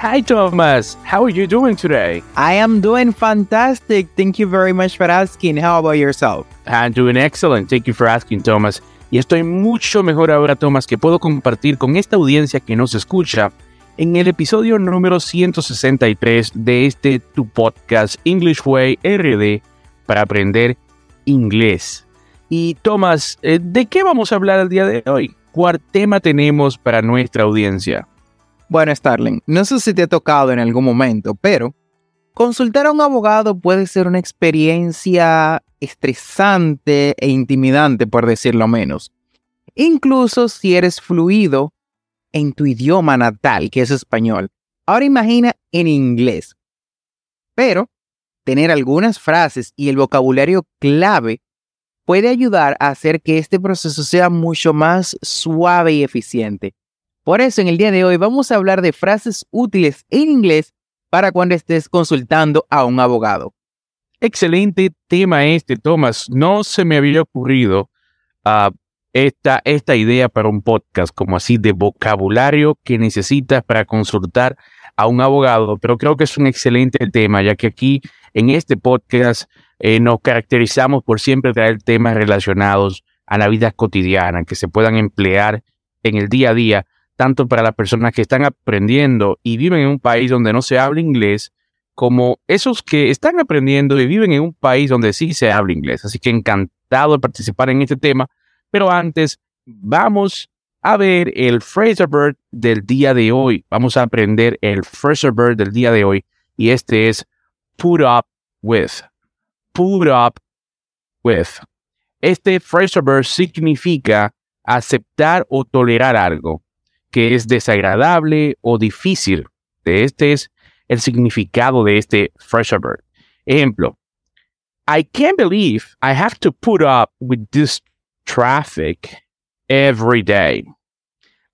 Hi, Thomas. How are you doing today? I am doing fantastic. Thank you very much for asking. How about yourself? I'm doing excellent. Thank you for asking, Thomas. Y estoy mucho mejor ahora, Thomas, que puedo compartir con esta audiencia que nos escucha en el episodio número 163 de este tu podcast English Way RD para aprender inglés. Y Thomas, eh, ¿de qué vamos a hablar el día de hoy? ¿Cuál tema tenemos para nuestra audiencia? Bueno, Starling, no sé si te ha tocado en algún momento, pero consultar a un abogado puede ser una experiencia estresante e intimidante, por decirlo menos. Incluso si eres fluido en tu idioma natal, que es español. Ahora imagina en inglés. Pero tener algunas frases y el vocabulario clave puede ayudar a hacer que este proceso sea mucho más suave y eficiente. Por eso en el día de hoy vamos a hablar de frases útiles en inglés para cuando estés consultando a un abogado. Excelente tema este, Thomas. No se me había ocurrido uh, esta, esta idea para un podcast como así de vocabulario que necesitas para consultar a un abogado, pero creo que es un excelente tema, ya que aquí en este podcast eh, nos caracterizamos por siempre traer temas relacionados a la vida cotidiana, que se puedan emplear en el día a día tanto para las personas que están aprendiendo y viven en un país donde no se habla inglés, como esos que están aprendiendo y viven en un país donde sí se habla inglés. Así que encantado de participar en este tema. Pero antes, vamos a ver el phrasal verb del día de hoy. Vamos a aprender el phrasal verb del día de hoy. Y este es put up with. Put up with. Este phrasal verb significa aceptar o tolerar algo que es desagradable o difícil. Este es el significado de este fresh verb. Ejemplo, I can't believe I have to put up with this traffic every day.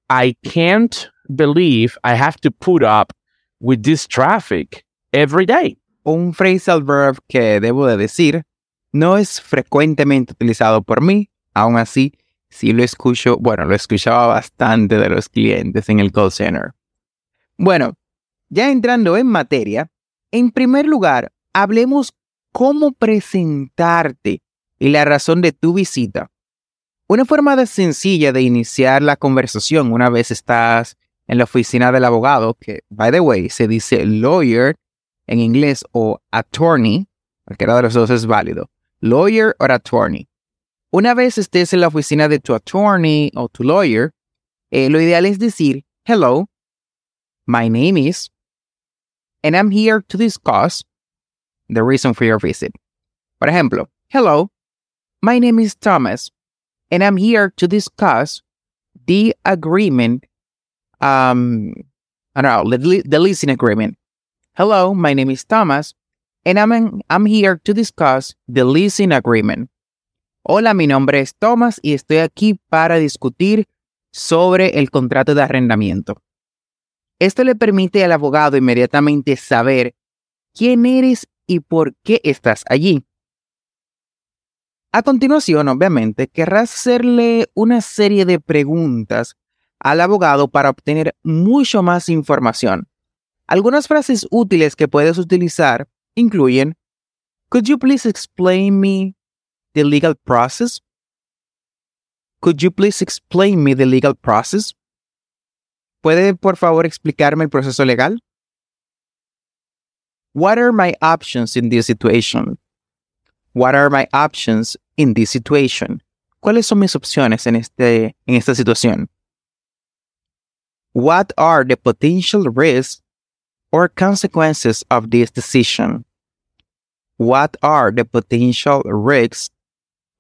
I can't believe I have to put up with this traffic every day. Un phrasal verb que debo de decir no es frecuentemente utilizado por mí, aún así sí lo escucho, bueno, lo escuchaba bastante de los clientes en el call center. Bueno, ya entrando en materia, en primer lugar, hablemos cómo presentarte y la razón de tu visita. Una forma sencilla de iniciar la conversación una vez estás en la oficina del abogado, que, by the way, se dice lawyer en inglés o attorney, cualquiera de los dos es válido, lawyer o attorney. Una vez estés en la oficina de tu attorney o tu lawyer, eh, lo ideal es decir, hello, my name is, and I'm here to discuss the reason for your visit. Por ejemplo, hello, my name is Thomas, and I'm here to discuss the agreement, um, I don't know, the, the leasing agreement. Hello, my name is Thomas, and I'm, I'm here to discuss the leasing agreement. Hola, mi nombre es Thomas y estoy aquí para discutir sobre el contrato de arrendamiento. Esto le permite al abogado inmediatamente saber quién eres y por qué estás allí. A continuación, obviamente, querrás hacerle una serie de preguntas al abogado para obtener mucho más información. Algunas frases útiles que puedes utilizar incluyen Could you please explain me the legal process? Could you please explain me the legal process? ¿Puede por favor explicarme el proceso legal? What are my options in this situation? What are my options in this situation? ¿Cuáles son mis opciones en, este, en esta situación? What are the potential risks or consequences of this decision? What are the potential risks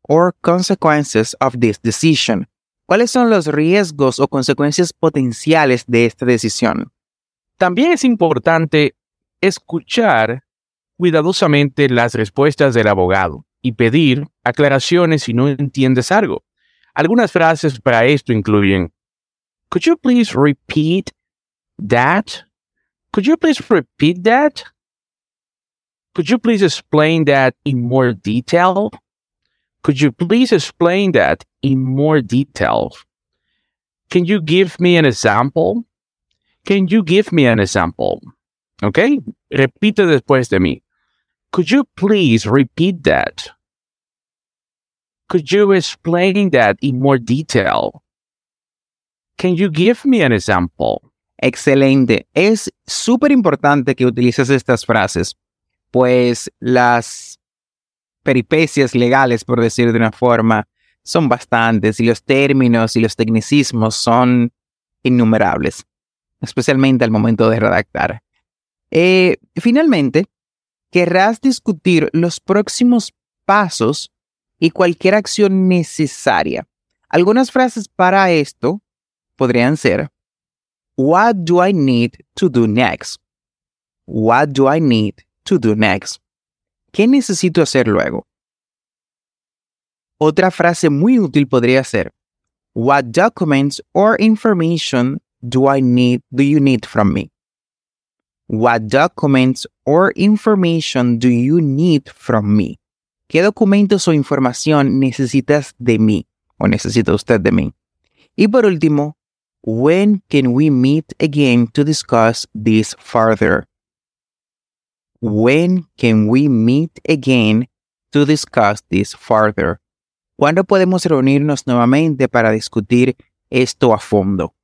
or consequences of this decision. ¿Cuáles son los riesgos o consecuencias potenciales de esta decisión? También es importante escuchar cuidadosamente las respuestas del abogado. y pedir aclaraciones si no entiendes algo. Algunas frases para esto incluyen, Could you please repeat that? Could you please repeat that? Could you please explain that in more detail? Could you please explain that in more detail? Can you give me an example? Can you give me an example? ¿Ok? Repite después de mí. Could you please repeat that? Could you explain that in more detail? Can you give me an example? Excelente. Es súper importante que utilices estas frases, pues las peripecias legales, por decir de una forma, son bastantes y los términos y los tecnicismos son innumerables, especialmente al momento de redactar. Eh, finalmente, querrás discutir los próximos pasos y cualquier acción necesaria. Algunas frases para esto podrían ser, What do I need to do next? What do I need to do next? ¿Qué necesito hacer luego? Otra frase muy útil podría ser, What documents or information do I need do you need from me? What documents or information do you need from me? ¿Qué documentos o información necesitas de mí o necesita usted de mí? Y por último, when can we meet again to discuss this further? When can we meet again to discuss this further? ¿Cuándo podemos reunirnos nuevamente para discutir esto a fondo?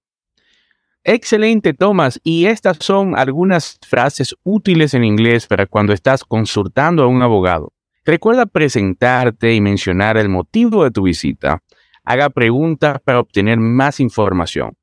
Excelente, Thomas. Y estas son algunas frases útiles en inglés para cuando estás consultando a un abogado. Recuerda presentarte y mencionar el motivo de tu visita. Haga preguntas para obtener más información.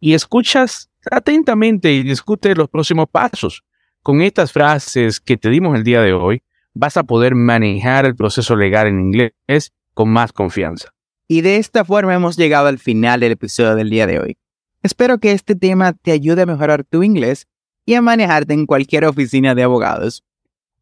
Y escuchas atentamente y discute los próximos pasos. Con estas frases que te dimos el día de hoy, vas a poder manejar el proceso legal en inglés con más confianza. Y de esta forma hemos llegado al final del episodio del día de hoy. Espero que este tema te ayude a mejorar tu inglés y a manejarte en cualquier oficina de abogados.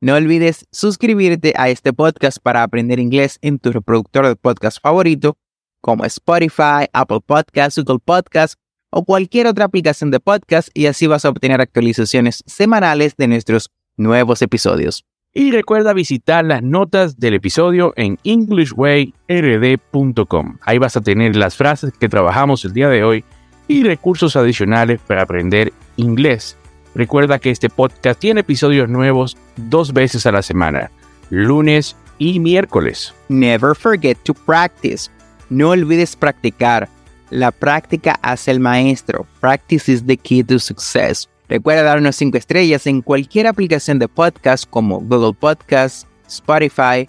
No olvides suscribirte a este podcast para aprender inglés en tu reproductor de podcast favorito, como Spotify, Apple Podcasts, Google Podcasts o cualquier otra aplicación de podcast y así vas a obtener actualizaciones semanales de nuestros nuevos episodios. Y recuerda visitar las notas del episodio en englishwayrd.com. Ahí vas a tener las frases que trabajamos el día de hoy y recursos adicionales para aprender inglés. Recuerda que este podcast tiene episodios nuevos dos veces a la semana, lunes y miércoles. Never forget to practice. No olvides practicar. La práctica hace el maestro. Practice is the key to success. Recuerda darnos 5 estrellas en cualquier aplicación de podcast como Google Podcasts, Spotify,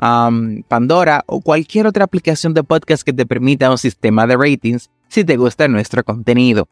um, Pandora o cualquier otra aplicación de podcast que te permita un sistema de ratings si te gusta nuestro contenido.